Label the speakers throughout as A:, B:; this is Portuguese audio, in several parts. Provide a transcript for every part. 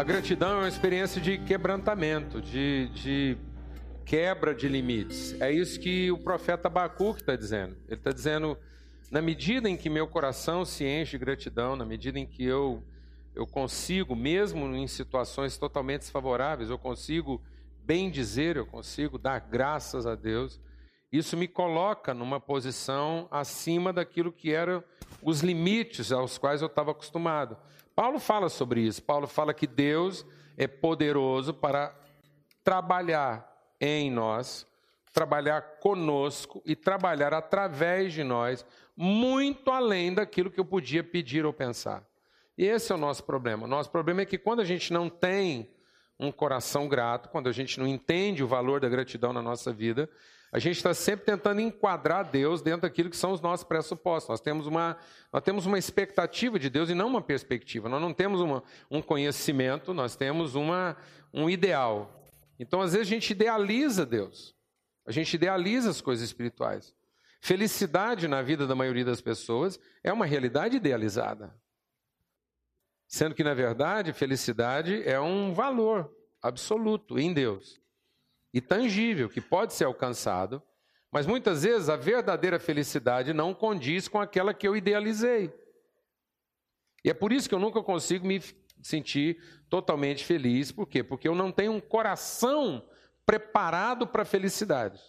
A: A gratidão é uma experiência de quebrantamento, de, de quebra de limites. É isso que o profeta Abacuque está dizendo. Ele está dizendo, na medida em que meu coração se enche de gratidão, na medida em que eu, eu consigo, mesmo em situações totalmente desfavoráveis, eu consigo bem dizer, eu consigo dar graças a Deus, isso me coloca numa posição acima daquilo que eram os limites aos quais eu estava acostumado. Paulo fala sobre isso. Paulo fala que Deus é poderoso para trabalhar em nós, trabalhar conosco e trabalhar através de nós, muito além daquilo que eu podia pedir ou pensar. E esse é o nosso problema. O nosso problema é que quando a gente não tem um coração grato, quando a gente não entende o valor da gratidão na nossa vida, a gente está sempre tentando enquadrar Deus dentro daquilo que são os nossos pressupostos. Nós temos uma, nós temos uma expectativa de Deus e não uma perspectiva. Nós não temos uma, um conhecimento, nós temos uma, um ideal. Então, às vezes, a gente idealiza Deus. A gente idealiza as coisas espirituais. Felicidade na vida da maioria das pessoas é uma realidade idealizada. Sendo que, na verdade, felicidade é um valor absoluto em Deus e tangível, que pode ser alcançado, mas muitas vezes a verdadeira felicidade não condiz com aquela que eu idealizei. E é por isso que eu nunca consigo me sentir totalmente feliz. Por quê? Porque eu não tenho um coração preparado para a felicidade.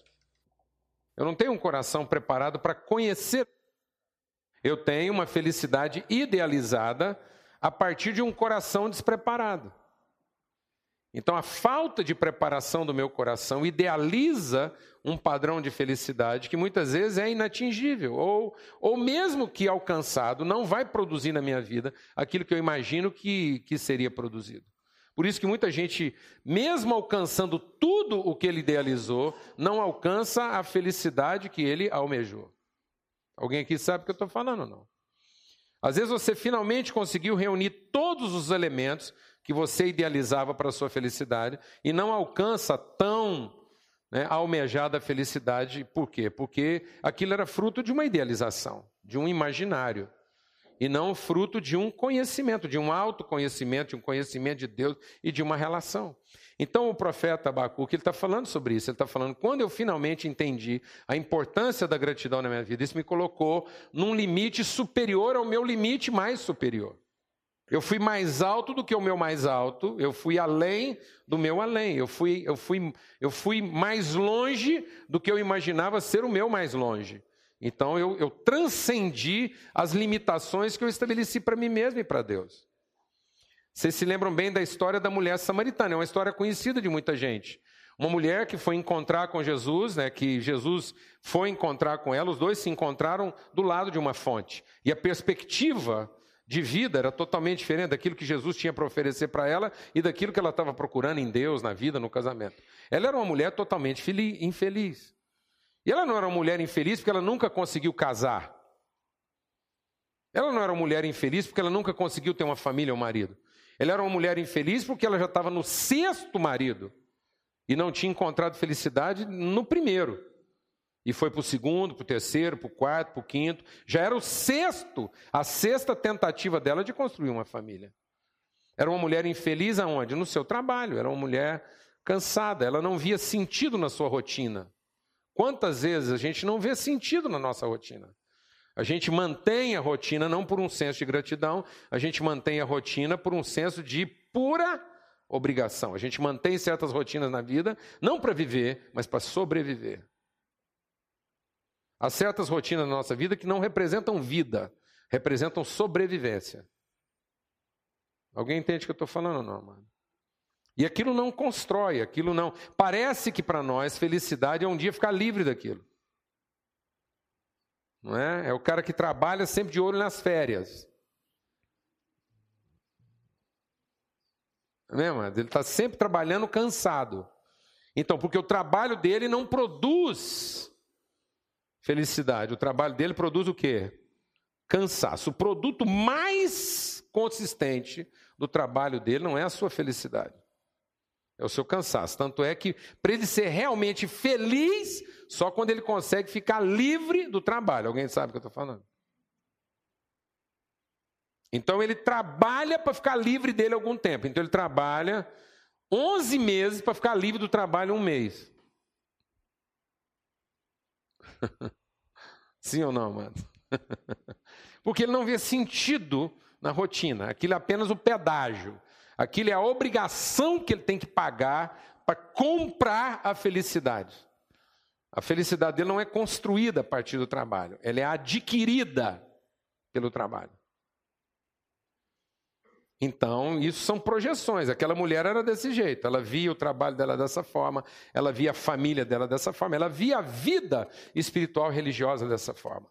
A: Eu não tenho um coração preparado para conhecer. Eu tenho uma felicidade idealizada a partir de um coração despreparado. Então, a falta de preparação do meu coração idealiza um padrão de felicidade que muitas vezes é inatingível, ou, ou mesmo que alcançado, não vai produzir na minha vida aquilo que eu imagino que, que seria produzido. Por isso que muita gente, mesmo alcançando tudo o que ele idealizou, não alcança a felicidade que ele almejou. Alguém aqui sabe o que eu estou falando ou não? Às vezes você finalmente conseguiu reunir todos os elementos que você idealizava para a sua felicidade e não alcança tão né, almejada felicidade. Por quê? Porque aquilo era fruto de uma idealização, de um imaginário, e não fruto de um conhecimento, de um autoconhecimento, de um conhecimento de Deus e de uma relação. Então o profeta Abacuque está falando sobre isso. Ele está falando quando eu finalmente entendi a importância da gratidão na minha vida, isso me colocou num limite superior ao meu limite mais superior. Eu fui mais alto do que o meu mais alto, eu fui além do meu além, eu fui, eu fui, eu fui mais longe do que eu imaginava ser o meu mais longe. Então eu, eu transcendi as limitações que eu estabeleci para mim mesmo e para Deus. Vocês se lembram bem da história da mulher samaritana, é uma história conhecida de muita gente. Uma mulher que foi encontrar com Jesus, né, que Jesus foi encontrar com ela, os dois se encontraram do lado de uma fonte. E a perspectiva de vida era totalmente diferente daquilo que Jesus tinha para oferecer para ela e daquilo que ela estava procurando em Deus, na vida, no casamento. Ela era uma mulher totalmente infeliz. E ela não era uma mulher infeliz porque ela nunca conseguiu casar. Ela não era uma mulher infeliz porque ela nunca conseguiu ter uma família ou um marido. Ela era uma mulher infeliz porque ela já estava no sexto marido e não tinha encontrado felicidade no primeiro. E foi para o segundo, para o terceiro, para o quarto, para o quinto. Já era o sexto, a sexta tentativa dela de construir uma família. Era uma mulher infeliz aonde? No seu trabalho. Era uma mulher cansada. Ela não via sentido na sua rotina. Quantas vezes a gente não vê sentido na nossa rotina? A gente mantém a rotina não por um senso de gratidão, a gente mantém a rotina por um senso de pura obrigação. A gente mantém certas rotinas na vida, não para viver, mas para sobreviver. Há certas rotinas na nossa vida que não representam vida, representam sobrevivência. Alguém entende o que eu estou falando não, amado? E aquilo não constrói, aquilo não. Parece que para nós felicidade é um dia ficar livre daquilo. Não é? é o cara que trabalha sempre de olho nas férias. Não é, Ele está sempre trabalhando cansado. Então, porque o trabalho dele não produz felicidade. O trabalho dele produz o quê? Cansaço. O produto mais consistente do trabalho dele não é a sua felicidade. É o seu cansaço. Tanto é que, para ele ser realmente feliz, só quando ele consegue ficar livre do trabalho. Alguém sabe o que eu estou falando? Então ele trabalha para ficar livre dele algum tempo. Então ele trabalha 11 meses para ficar livre do trabalho um mês. Sim ou não, mano? Porque ele não vê sentido na rotina. Aquilo é apenas o pedágio. Aquilo é a obrigação que ele tem que pagar para comprar a felicidade. A felicidade dele não é construída a partir do trabalho, ela é adquirida pelo trabalho. Então, isso são projeções. Aquela mulher era desse jeito. Ela via o trabalho dela dessa forma, ela via a família dela dessa forma, ela via a vida espiritual religiosa dessa forma.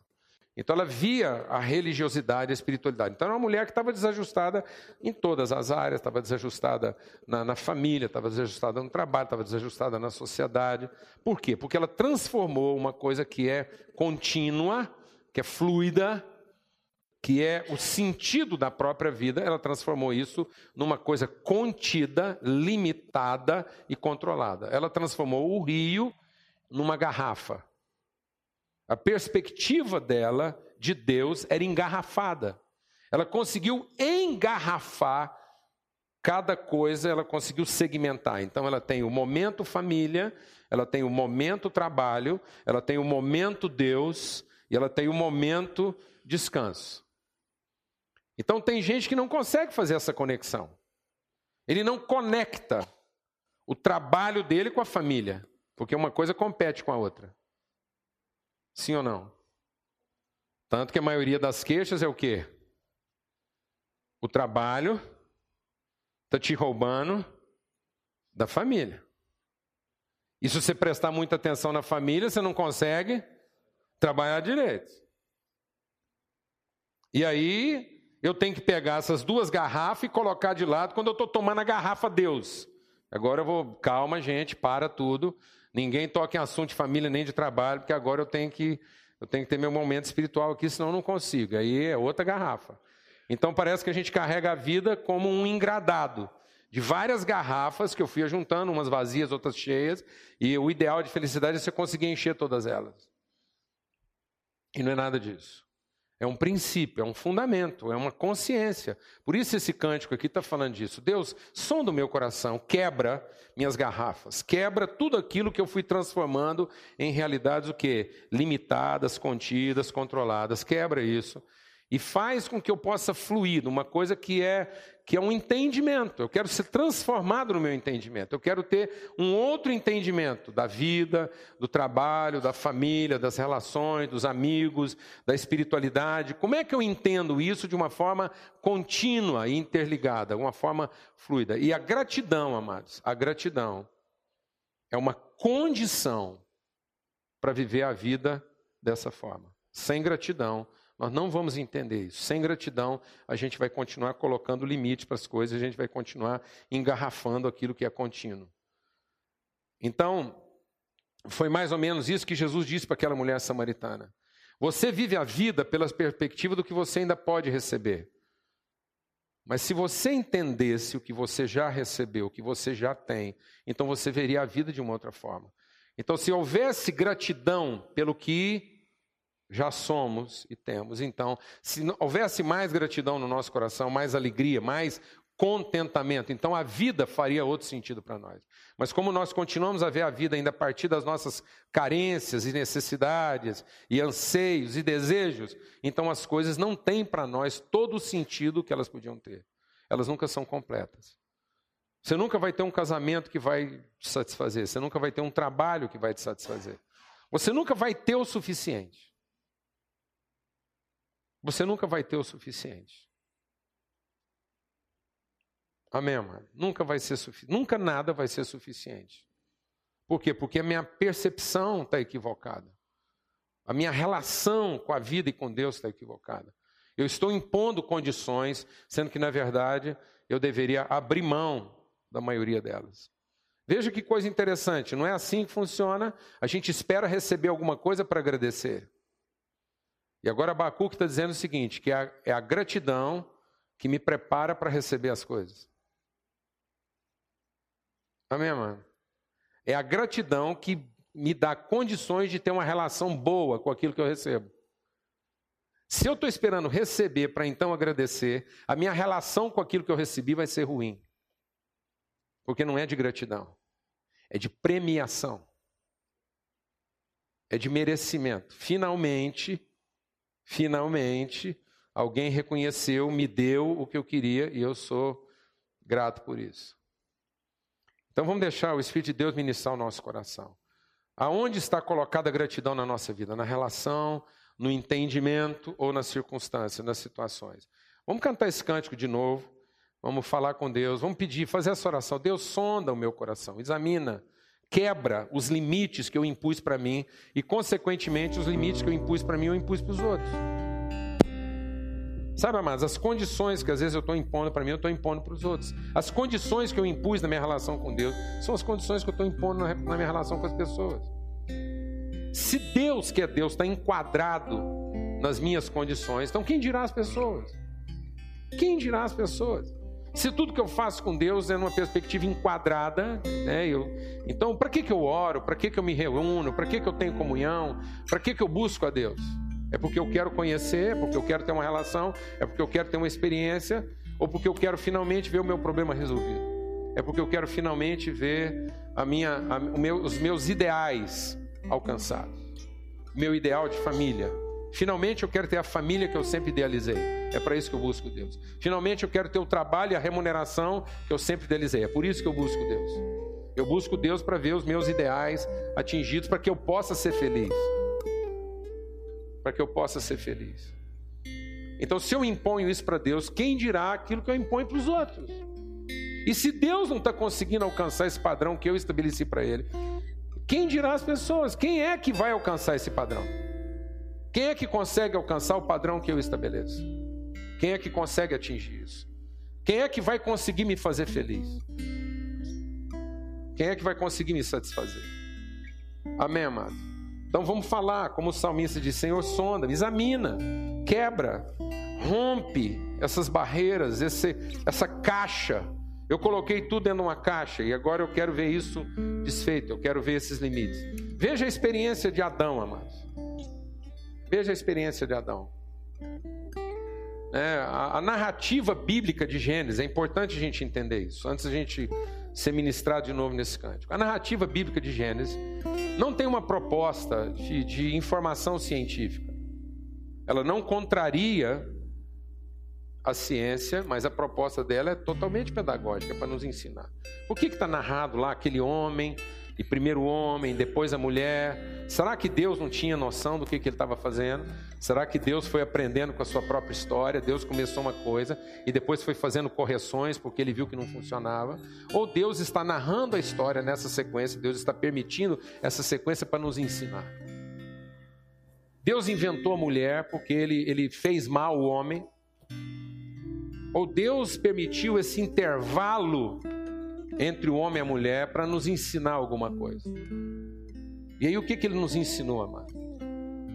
A: Então, ela via a religiosidade, a espiritualidade. Então, era uma mulher que estava desajustada em todas as áreas, estava desajustada na, na família, estava desajustada no trabalho, estava desajustada na sociedade. Por quê? Porque ela transformou uma coisa que é contínua, que é fluida, que é o sentido da própria vida, ela transformou isso numa coisa contida, limitada e controlada. Ela transformou o rio numa garrafa. A perspectiva dela de Deus era engarrafada. Ela conseguiu engarrafar cada coisa, ela conseguiu segmentar. Então ela tem o momento família, ela tem o momento trabalho, ela tem o momento Deus e ela tem o momento descanso. Então tem gente que não consegue fazer essa conexão. Ele não conecta o trabalho dele com a família, porque uma coisa compete com a outra. Sim ou não? Tanto que a maioria das queixas é o quê? O trabalho está te roubando da família. E se você prestar muita atenção na família, você não consegue trabalhar direito. E aí eu tenho que pegar essas duas garrafas e colocar de lado quando eu estou tomando a garrafa Deus. Agora eu vou, calma, gente, para tudo. Ninguém toca em assunto de família nem de trabalho, porque agora eu tenho que eu tenho que ter meu momento espiritual aqui, senão eu não consigo. Aí é outra garrafa. Então parece que a gente carrega a vida como um engradado de várias garrafas que eu fui juntando, umas vazias, outras cheias, e o ideal de felicidade é você conseguir encher todas elas. E não é nada disso. É um princípio, é um fundamento, é uma consciência. Por isso esse cântico aqui está falando disso. Deus, som do meu coração, quebra minhas garrafas, quebra tudo aquilo que eu fui transformando em realidades o que limitadas, contidas, controladas. Quebra isso e faz com que eu possa fluir numa coisa que é que é um entendimento. Eu quero ser transformado no meu entendimento. Eu quero ter um outro entendimento da vida, do trabalho, da família, das relações, dos amigos, da espiritualidade. Como é que eu entendo isso de uma forma contínua e interligada, uma forma fluida? E a gratidão, amados, a gratidão é uma condição para viver a vida dessa forma. Sem gratidão, nós não vamos entender isso. Sem gratidão, a gente vai continuar colocando limite para as coisas, a gente vai continuar engarrafando aquilo que é contínuo. Então, foi mais ou menos isso que Jesus disse para aquela mulher samaritana. Você vive a vida pela perspectiva do que você ainda pode receber. Mas se você entendesse o que você já recebeu, o que você já tem, então você veria a vida de uma outra forma. Então, se houvesse gratidão pelo que já somos e temos. Então, se houvesse mais gratidão no nosso coração, mais alegria, mais contentamento, então a vida faria outro sentido para nós. Mas como nós continuamos a ver a vida ainda a partir das nossas carências e necessidades e anseios e desejos, então as coisas não têm para nós todo o sentido que elas podiam ter. Elas nunca são completas. Você nunca vai ter um casamento que vai te satisfazer, você nunca vai ter um trabalho que vai te satisfazer. Você nunca vai ter o suficiente. Você nunca vai ter o suficiente. Amém, mano? Nunca vai ser suficiente. Nunca nada vai ser suficiente. Por quê? Porque a minha percepção está equivocada. A minha relação com a vida e com Deus está equivocada. Eu estou impondo condições, sendo que, na verdade, eu deveria abrir mão da maioria delas. Veja que coisa interessante, não é assim que funciona. A gente espera receber alguma coisa para agradecer. E agora Abacuque está dizendo o seguinte: que é a, é a gratidão que me prepara para receber as coisas. Amém, mano? É a gratidão que me dá condições de ter uma relação boa com aquilo que eu recebo. Se eu estou esperando receber para então agradecer, a minha relação com aquilo que eu recebi vai ser ruim. Porque não é de gratidão, é de premiação, é de merecimento. Finalmente, finalmente, alguém reconheceu, me deu o que eu queria e eu sou grato por isso. Então vamos deixar o Espírito de Deus ministrar o nosso coração. Aonde está colocada a gratidão na nossa vida? Na relação, no entendimento ou nas circunstâncias, nas situações. Vamos cantar esse cântico de novo. Vamos falar com Deus, vamos pedir, fazer essa oração. Deus sonda o meu coração, examina, quebra os limites que eu impus para mim e, consequentemente, os limites que eu impus para mim eu impus para os outros. Sabe, amados, as condições que às vezes eu estou impondo para mim, eu estou impondo para os outros. As condições que eu impus na minha relação com Deus são as condições que eu estou impondo na minha relação com as pessoas. Se Deus, que é Deus, está enquadrado nas minhas condições, então quem dirá as pessoas? Quem dirá as pessoas? Se tudo que eu faço com Deus é numa perspectiva enquadrada, né, eu, então para que, que eu oro? Para que, que eu me reúno? Para que, que eu tenho comunhão? Para que, que eu busco a Deus? É porque eu quero conhecer, é porque eu quero ter uma relação, é porque eu quero ter uma experiência, ou porque eu quero finalmente ver o meu problema resolvido. É porque eu quero finalmente ver a minha, a, meu, os meus ideais alcançados. Meu ideal de família. Finalmente eu quero ter a família que eu sempre idealizei. É para isso que eu busco Deus. Finalmente eu quero ter o trabalho e a remuneração que eu sempre idealizei. É por isso que eu busco Deus. Eu busco Deus para ver os meus ideais atingidos, para que eu possa ser feliz para que eu possa ser feliz. Então, se eu imponho isso para Deus, quem dirá aquilo que eu imponho para os outros? E se Deus não está conseguindo alcançar esse padrão que eu estabeleci para Ele, quem dirá as pessoas? Quem é que vai alcançar esse padrão? Quem é que consegue alcançar o padrão que eu estabeleço? Quem é que consegue atingir isso? Quem é que vai conseguir me fazer feliz? Quem é que vai conseguir me satisfazer? Amém, amado? Então vamos falar, como o salmista diz: Senhor, sonda, examina, quebra, rompe essas barreiras, esse, essa caixa. Eu coloquei tudo dentro de uma caixa e agora eu quero ver isso desfeito, eu quero ver esses limites. Veja a experiência de Adão, amados. Veja a experiência de Adão. É, a, a narrativa bíblica de Gênesis, é importante a gente entender isso, antes a gente ser ministrado de novo nesse cântico. A narrativa bíblica de Gênesis não tem uma proposta de, de informação científica. Ela não contraria a ciência, mas a proposta dela é totalmente pedagógica, para nos ensinar. O que está narrado lá? Aquele homem e primeiro o homem, depois a mulher. Será que Deus não tinha noção do que, que ele estava fazendo? Será que Deus foi aprendendo com a sua própria história? Deus começou uma coisa e depois foi fazendo correções porque ele viu que não funcionava? Ou Deus está narrando a história nessa sequência, Deus está permitindo essa sequência para nos ensinar? Deus inventou a mulher porque ele, ele fez mal o homem? Ou Deus permitiu esse intervalo entre o homem e a mulher para nos ensinar alguma coisa. E aí o que, que ele nos ensinou, amado?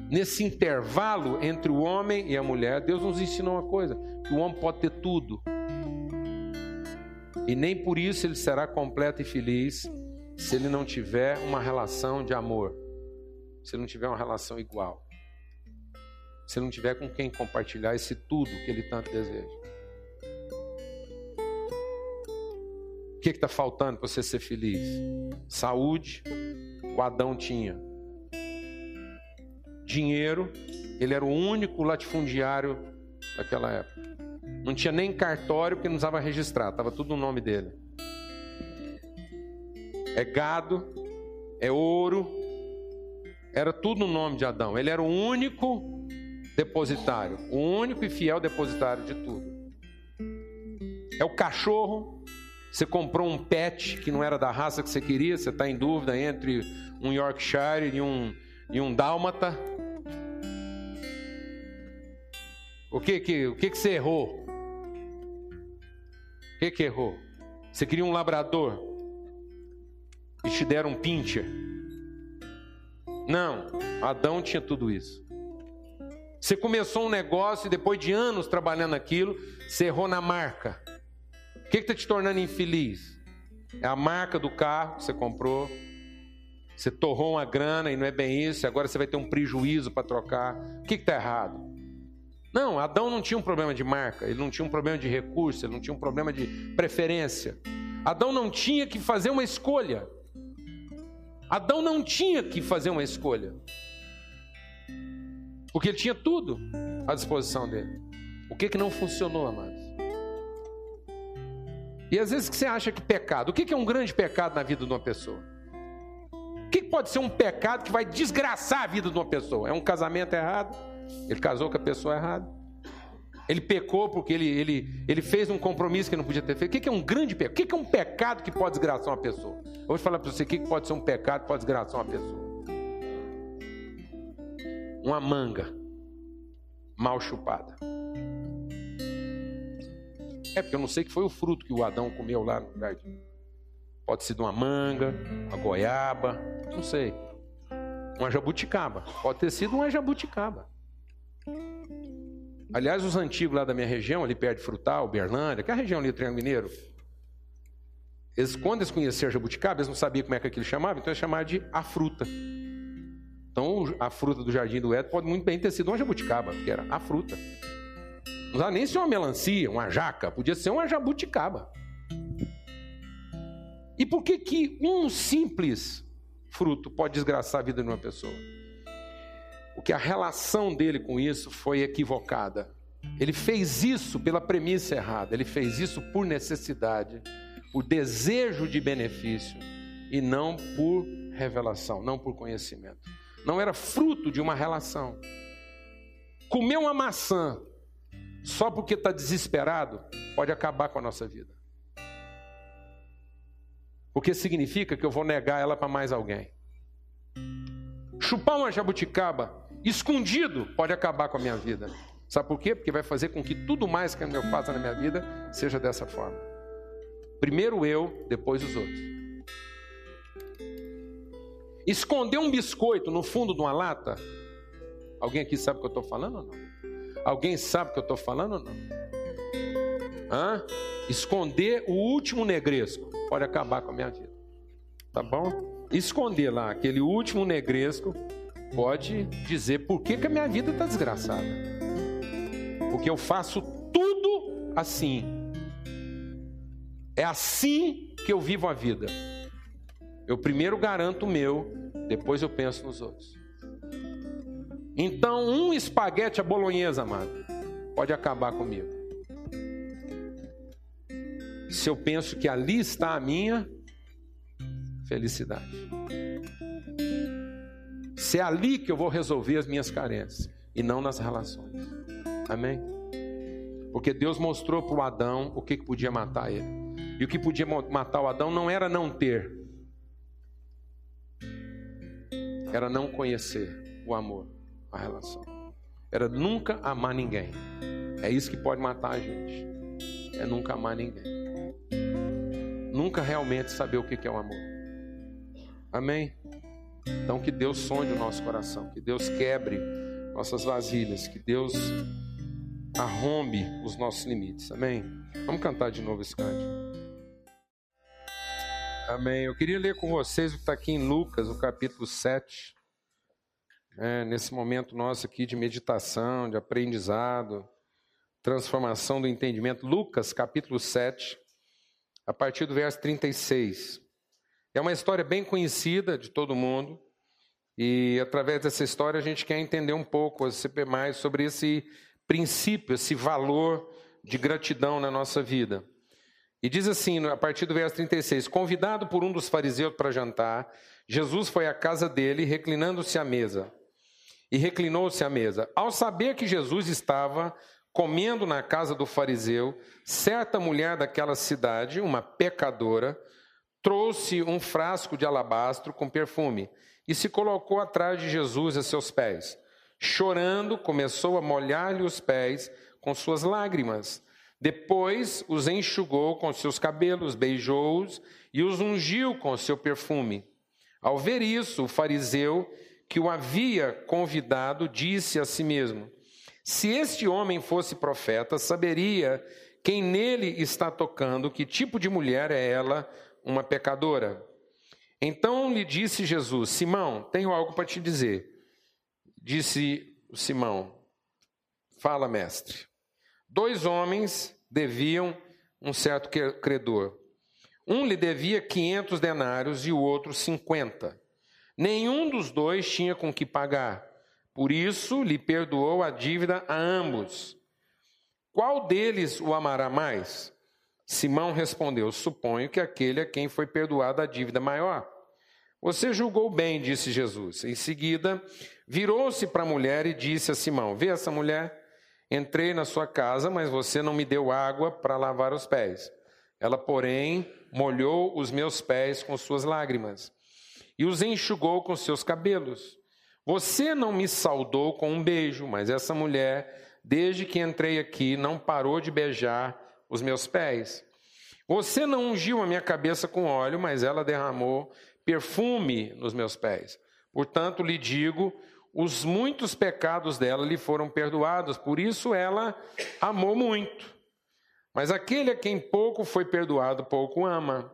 A: Nesse intervalo entre o homem e a mulher, Deus nos ensinou uma coisa: que o homem pode ter tudo. E nem por isso ele será completo e feliz se ele não tiver uma relação de amor, se ele não tiver uma relação igual, se ele não tiver com quem compartilhar esse tudo que ele tanto deseja. Que está faltando para você ser feliz? Saúde, o Adão tinha. Dinheiro, ele era o único latifundiário daquela época. Não tinha nem cartório porque não usava registrar, estava tudo no nome dele. É gado, é ouro, era tudo no nome de Adão. Ele era o único depositário, o único e fiel depositário de tudo. É o cachorro, você comprou um pet que não era da raça que você queria, você está em dúvida entre um Yorkshire e um, e um Dálmata. O que que, o que que você errou? O que que errou? Você queria um labrador e te deram um pincher? Não, Adão tinha tudo isso. Você começou um negócio e depois de anos trabalhando aquilo, você errou na marca. O que está te tornando infeliz? É a marca do carro que você comprou. Você torrou uma grana e não é bem isso. Agora você vai ter um prejuízo para trocar. O que está errado? Não, Adão não tinha um problema de marca, ele não tinha um problema de recurso, ele não tinha um problema de preferência. Adão não tinha que fazer uma escolha. Adão não tinha que fazer uma escolha. Porque ele tinha tudo à disposição dele. O que que não funcionou, amados? E às vezes que você acha que pecado, o que é um grande pecado na vida de uma pessoa? O que pode ser um pecado que vai desgraçar a vida de uma pessoa? É um casamento errado? Ele casou com a pessoa errada? Ele pecou porque ele, ele, ele fez um compromisso que não podia ter feito. O que é um grande pecado? O que é um pecado que pode desgraçar uma pessoa? Eu vou falar para você o que pode ser um pecado que pode desgraçar uma pessoa. Uma manga mal chupada. É porque eu não sei que foi o fruto que o Adão comeu lá no jardim. Pode ser de uma manga, uma goiaba, não sei. Uma jabuticaba. Pode ter sido uma jabuticaba. Aliás, os antigos lá da minha região, ali perto de Frutal, Berlândia, que é a região ali do Triângulo Mineiro, eles, quando eles conheceram a jabuticaba, eles não sabiam como é que aquilo chamava, então eles chamavam de a fruta. Então, a fruta do jardim do Éden pode muito bem ter sido uma jabuticaba, porque era a fruta. Dá nem ser uma melancia, uma jaca, podia ser uma jabuticaba. E por que que um simples fruto pode desgraçar a vida de uma pessoa? Porque a relação dele com isso foi equivocada. Ele fez isso pela premissa errada, ele fez isso por necessidade, por desejo de benefício e não por revelação, não por conhecimento. Não era fruto de uma relação. Comer uma maçã só porque está desesperado pode acabar com a nossa vida. Porque significa que eu vou negar ela para mais alguém. Chupar uma jabuticaba escondido pode acabar com a minha vida. Sabe por quê? Porque vai fazer com que tudo mais que eu faça na minha vida seja dessa forma. Primeiro eu, depois os outros. Esconder um biscoito no fundo de uma lata. Alguém aqui sabe o que eu estou falando ou não? Alguém sabe o que eu estou falando ou não? Hã? Esconder o último negresco pode acabar com a minha vida. Tá bom? Esconder lá aquele último negresco pode dizer por que, que a minha vida está desgraçada. Porque eu faço tudo assim. É assim que eu vivo a vida. Eu primeiro garanto o meu, depois eu penso nos outros. Então, um espaguete à bolonhesa, amado, pode acabar comigo. Se eu penso que ali está a minha felicidade. Se é ali que eu vou resolver as minhas carências e não nas relações. Amém? Porque Deus mostrou para o Adão o que, que podia matar ele. E o que podia matar o Adão não era não ter, era não conhecer o amor a relação. Era nunca amar ninguém. É isso que pode matar a gente. É nunca amar ninguém. Nunca realmente saber o que é o amor. Amém? Então que Deus sonde o nosso coração, que Deus quebre nossas vasilhas, que Deus arrombe os nossos limites. Amém? Vamos cantar de novo esse cântico. Amém. Eu queria ler com vocês o que está aqui em Lucas, o capítulo 7 é, nesse momento nosso aqui de meditação, de aprendizado, transformação do entendimento. Lucas, capítulo 7, a partir do verso 36. É uma história bem conhecida de todo mundo, e através dessa história a gente quer entender um pouco mais sobre esse princípio, esse valor de gratidão na nossa vida. E diz assim, a partir do verso 36: Convidado por um dos fariseus para jantar, Jesus foi à casa dele, reclinando-se à mesa e reclinou-se à mesa. Ao saber que Jesus estava comendo na casa do fariseu, certa mulher daquela cidade, uma pecadora, trouxe um frasco de alabastro com perfume e se colocou atrás de Jesus a seus pés. Chorando, começou a molhar-lhe os pés com suas lágrimas. Depois os enxugou com seus cabelos, beijou-os e os ungiu com seu perfume. Ao ver isso, o fariseu que o havia convidado disse a si mesmo: Se este homem fosse profeta, saberia quem nele está tocando, que tipo de mulher é ela, uma pecadora. Então lhe disse Jesus: Simão, tenho algo para te dizer. Disse Simão: Fala, mestre. Dois homens deviam um certo credor. Um lhe devia 500 denários e o outro 50. Nenhum dos dois tinha com que pagar. Por isso lhe perdoou a dívida a ambos. Qual deles o amará mais? Simão respondeu: Suponho que aquele a quem foi perdoada a dívida maior. Você julgou bem, disse Jesus. Em seguida, virou-se para a mulher e disse a Simão: Vê essa mulher? Entrei na sua casa, mas você não me deu água para lavar os pés. Ela, porém, molhou os meus pés com suas lágrimas e os enxugou com seus cabelos. Você não me saudou com um beijo, mas essa mulher, desde que entrei aqui, não parou de beijar os meus pés. Você não ungiu a minha cabeça com óleo, mas ela derramou perfume nos meus pés. Portanto, lhe digo, os muitos pecados dela lhe foram perdoados, por isso ela amou muito. Mas aquele a quem pouco foi perdoado, pouco ama.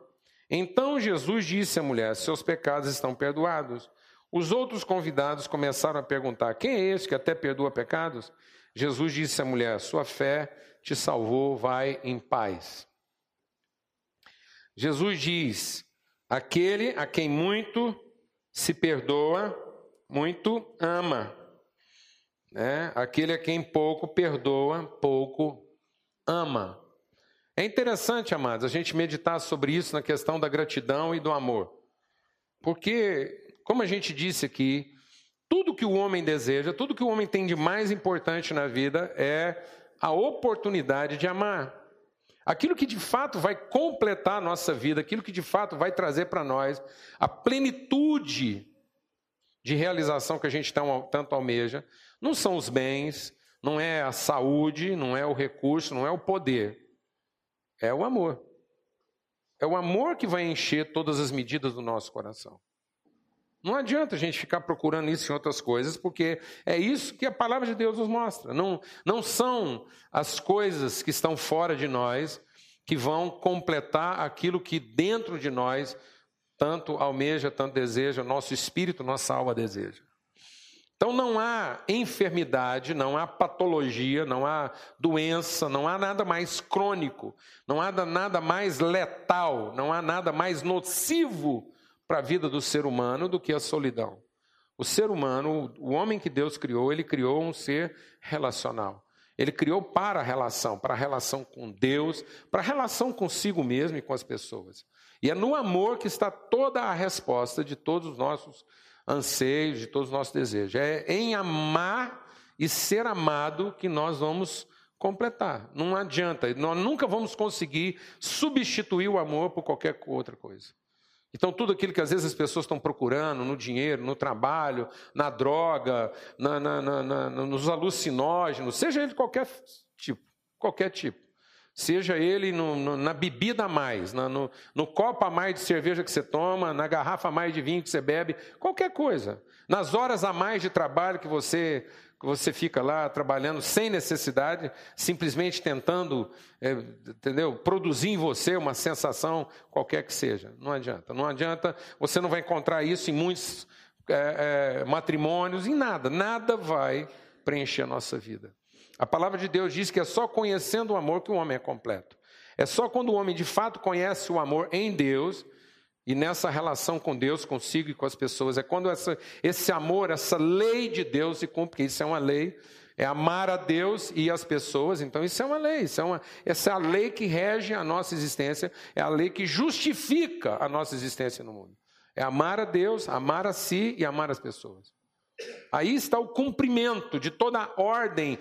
A: Então Jesus disse à mulher: Seus pecados estão perdoados. Os outros convidados começaram a perguntar: Quem é esse que até perdoa pecados? Jesus disse à mulher: Sua fé te salvou, vai em paz. Jesus diz: Aquele a quem muito se perdoa, muito ama. Né? Aquele a quem pouco perdoa, pouco ama. É interessante, amados, a gente meditar sobre isso na questão da gratidão e do amor. Porque, como a gente disse aqui, tudo que o homem deseja, tudo que o homem tem de mais importante na vida é a oportunidade de amar. Aquilo que de fato vai completar a nossa vida, aquilo que de fato vai trazer para nós a plenitude de realização que a gente tanto almeja, não são os bens, não é a saúde, não é o recurso, não é o poder. É o amor. É o amor que vai encher todas as medidas do nosso coração. Não adianta a gente ficar procurando isso em outras coisas, porque é isso que a palavra de Deus nos mostra. Não, não são as coisas que estão fora de nós que vão completar aquilo que dentro de nós tanto almeja, tanto deseja, nosso espírito, nossa alma deseja. Então não há enfermidade, não há patologia, não há doença, não há nada mais crônico, não há nada mais letal, não há nada mais nocivo para a vida do ser humano do que a solidão. O ser humano, o homem que Deus criou, ele criou um ser relacional. Ele criou para a relação, para a relação com Deus, para a relação consigo mesmo e com as pessoas. E é no amor que está toda a resposta de todos os nossos anseios, de todos os nossos desejos. É em amar e ser amado que nós vamos completar. Não adianta, nós nunca vamos conseguir substituir o amor por qualquer outra coisa. Então, tudo aquilo que às vezes as pessoas estão procurando no dinheiro, no trabalho, na droga, na, na, na, nos alucinógenos, seja ele de qualquer tipo, qualquer tipo. Seja ele no, no, na bebida a mais, no, no copo a mais de cerveja que você toma, na garrafa a mais de vinho que você bebe, qualquer coisa. Nas horas a mais de trabalho que você que você fica lá trabalhando sem necessidade, simplesmente tentando, é, entendeu? Produzir em você uma sensação qualquer que seja. Não adianta. Não adianta. Você não vai encontrar isso em muitos é, é, matrimônios, em nada. Nada vai preencher a nossa vida. A palavra de Deus diz que é só conhecendo o amor que o homem é completo. É só quando o homem de fato conhece o amor em Deus e nessa relação com Deus, consigo e com as pessoas, é quando essa, esse amor, essa lei de Deus se cumpre, porque isso é uma lei, é amar a Deus e as pessoas, então isso é uma lei, isso é uma, essa é a lei que rege a nossa existência, é a lei que justifica a nossa existência no mundo. É amar a Deus, amar a si e amar as pessoas. Aí está o cumprimento de toda a ordem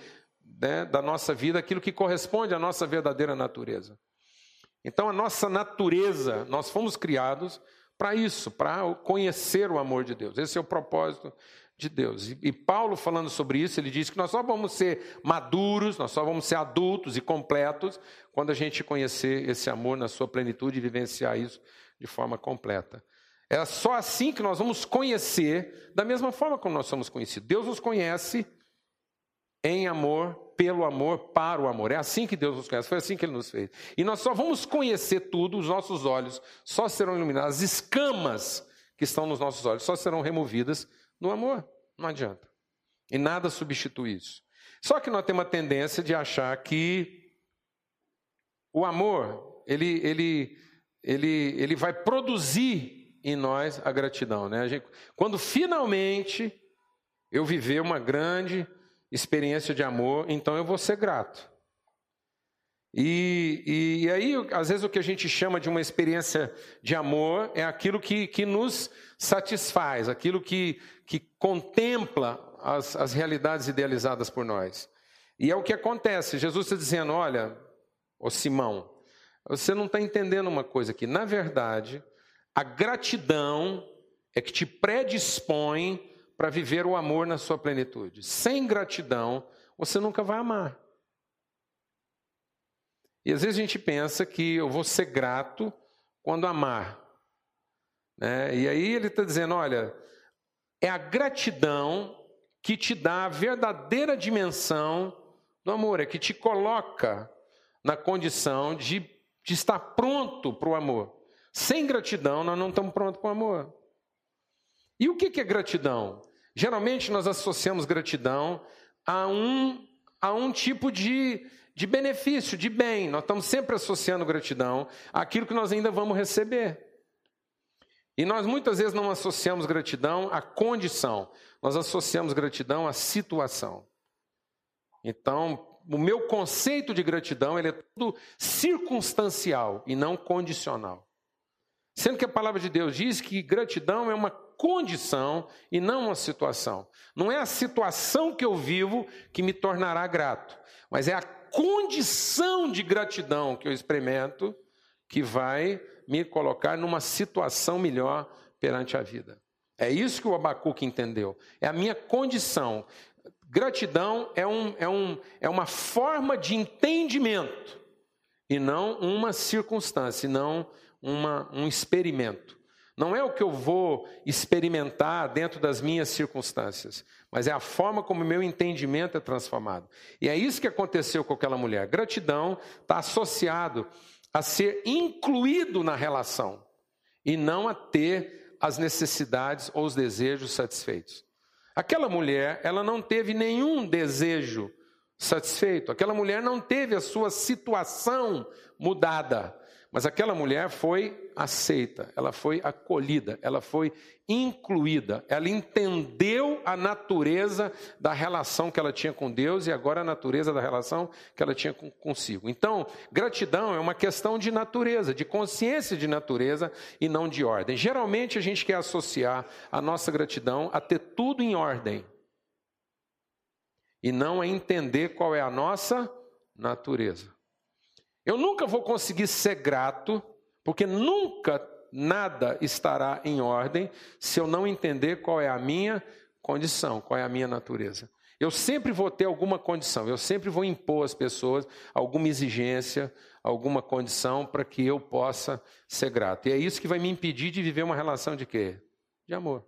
A: né, da nossa vida, aquilo que corresponde à nossa verdadeira natureza. Então, a nossa natureza, nós fomos criados para isso, para conhecer o amor de Deus. Esse é o propósito de Deus. E, Paulo, falando sobre isso, ele diz que nós só vamos ser maduros, nós só vamos ser adultos e completos quando a gente conhecer esse amor na sua plenitude e vivenciar isso de forma completa. É só assim que nós vamos conhecer da mesma forma como nós somos conhecidos. Deus nos conhece em amor, pelo amor, para o amor. É assim que Deus nos conhece, foi assim que Ele nos fez. E nós só vamos conhecer tudo, os nossos olhos só serão iluminados, as escamas que estão nos nossos olhos só serão removidas no amor. Não adianta. E nada substitui isso. Só que nós temos uma tendência de achar que o amor, ele, ele, ele, ele vai produzir em nós a gratidão. Né? A gente, quando finalmente eu viver uma grande experiência de amor, então eu vou ser grato. E, e, e, aí, às vezes, o que a gente chama de uma experiência de amor é aquilo que, que nos satisfaz, aquilo que, que contempla as, as realidades idealizadas por nós. E é o que acontece. Jesus está dizendo: olha, ô Simão, você não está entendendo uma coisa aqui. Na verdade, a gratidão é que te predispõe para viver o amor na sua plenitude. Sem gratidão, você nunca vai amar. E às vezes a gente pensa que eu vou ser grato quando amar. Né? E aí ele está dizendo: olha, é a gratidão que te dá a verdadeira dimensão do amor, é que te coloca na condição de, de estar pronto para o amor. Sem gratidão, nós não estamos prontos para o amor. E o que é gratidão? Geralmente nós associamos gratidão a um, a um tipo de, de benefício, de bem. Nós estamos sempre associando gratidão àquilo que nós ainda vamos receber. E nós muitas vezes não associamos gratidão à condição, nós associamos gratidão à situação. Então, o meu conceito de gratidão ele é tudo circunstancial e não condicional. Sendo que a palavra de Deus diz que gratidão é uma condição e não uma situação. Não é a situação que eu vivo que me tornará grato, mas é a condição de gratidão que eu experimento que vai me colocar numa situação melhor perante a vida. É isso que o Abacuque entendeu. É a minha condição. Gratidão é, um, é, um, é uma forma de entendimento e não uma circunstância, e não uma, um experimento. Não é o que eu vou experimentar dentro das minhas circunstâncias, mas é a forma como o meu entendimento é transformado. E é isso que aconteceu com aquela mulher. Gratidão está associado a ser incluído na relação e não a ter as necessidades ou os desejos satisfeitos. Aquela mulher, ela não teve nenhum desejo satisfeito. Aquela mulher não teve a sua situação mudada. Mas aquela mulher foi aceita, ela foi acolhida, ela foi incluída, ela entendeu a natureza da relação que ela tinha com Deus e agora a natureza da relação que ela tinha consigo. Então, gratidão é uma questão de natureza, de consciência de natureza e não de ordem. Geralmente a gente quer associar a nossa gratidão a ter tudo em ordem e não a entender qual é a nossa natureza. Eu nunca vou conseguir ser grato, porque nunca nada estará em ordem se eu não entender qual é a minha condição, qual é a minha natureza. Eu sempre vou ter alguma condição, eu sempre vou impor às pessoas alguma exigência, alguma condição para que eu possa ser grato. E é isso que vai me impedir de viver uma relação de quê? De amor.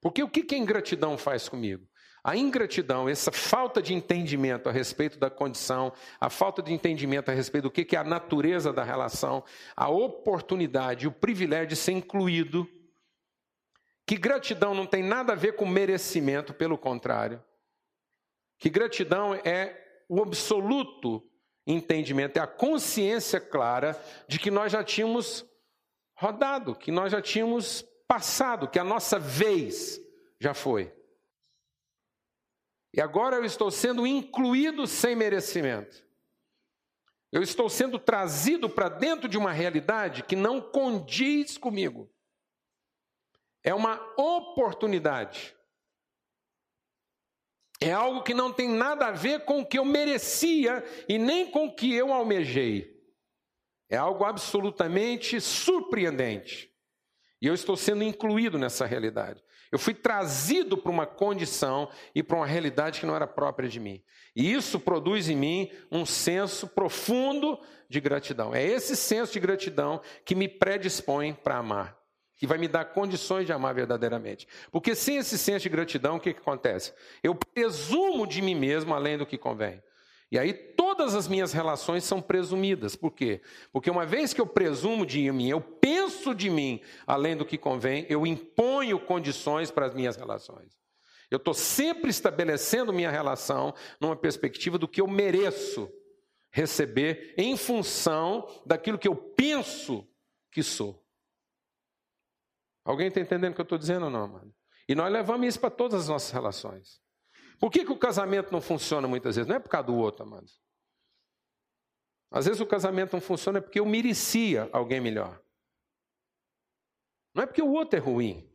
A: Porque o que a ingratidão faz comigo? A ingratidão, essa falta de entendimento a respeito da condição, a falta de entendimento a respeito do que é a natureza da relação, a oportunidade, o privilégio de ser incluído, que gratidão não tem nada a ver com merecimento, pelo contrário. Que gratidão é o absoluto entendimento, é a consciência clara de que nós já tínhamos rodado, que nós já tínhamos passado, que a nossa vez já foi. E agora eu estou sendo incluído sem merecimento. Eu estou sendo trazido para dentro de uma realidade que não condiz comigo. É uma oportunidade. É algo que não tem nada a ver com o que eu merecia e nem com o que eu almejei. É algo absolutamente surpreendente. E eu estou sendo incluído nessa realidade. Eu fui trazido para uma condição e para uma realidade que não era própria de mim. E isso produz em mim um senso profundo de gratidão. É esse senso de gratidão que me predispõe para amar, que vai me dar condições de amar verdadeiramente. Porque sem esse senso de gratidão, o que, que acontece? Eu presumo de mim mesmo além do que convém. E aí todas as minhas relações são presumidas. Por quê? Porque uma vez que eu presumo de mim, eu penso de mim além do que convém, eu imponho condições para as minhas relações. Eu estou sempre estabelecendo minha relação numa perspectiva do que eu mereço receber em função daquilo que eu penso que sou. Alguém está entendendo o que eu estou dizendo ou não, mano? E nós levamos isso para todas as nossas relações. Por que, que o casamento não funciona muitas vezes? Não é por causa do outro, amados. Às vezes o casamento não funciona porque eu merecia alguém melhor. Não é porque o outro é ruim.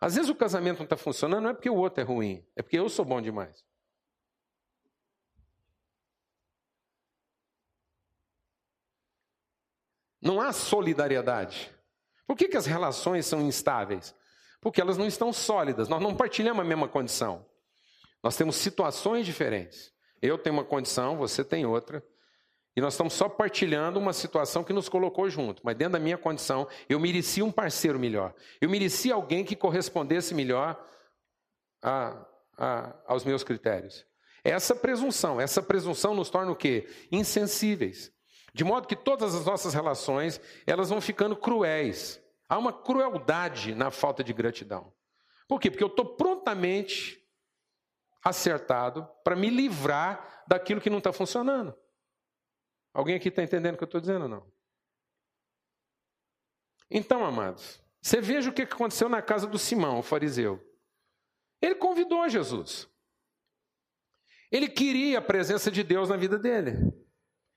A: Às vezes o casamento não está funcionando, não é porque o outro é ruim, é porque eu sou bom demais. Não há solidariedade. Por que, que as relações são instáveis? Porque elas não estão sólidas, nós não partilhamos a mesma condição. Nós temos situações diferentes. Eu tenho uma condição, você tem outra. E nós estamos só partilhando uma situação que nos colocou junto. Mas dentro da minha condição, eu merecia um parceiro melhor. Eu merecia alguém que correspondesse melhor a, a, aos meus critérios. Essa presunção, essa presunção nos torna o quê? Insensíveis. De modo que todas as nossas relações, elas vão ficando cruéis. Há uma crueldade na falta de gratidão. Por quê? Porque eu estou prontamente acertado para me livrar daquilo que não está funcionando. Alguém aqui está entendendo o que eu estou dizendo ou não? Então, amados, você veja o que aconteceu na casa do Simão, o fariseu. Ele convidou Jesus. Ele queria a presença de Deus na vida dele.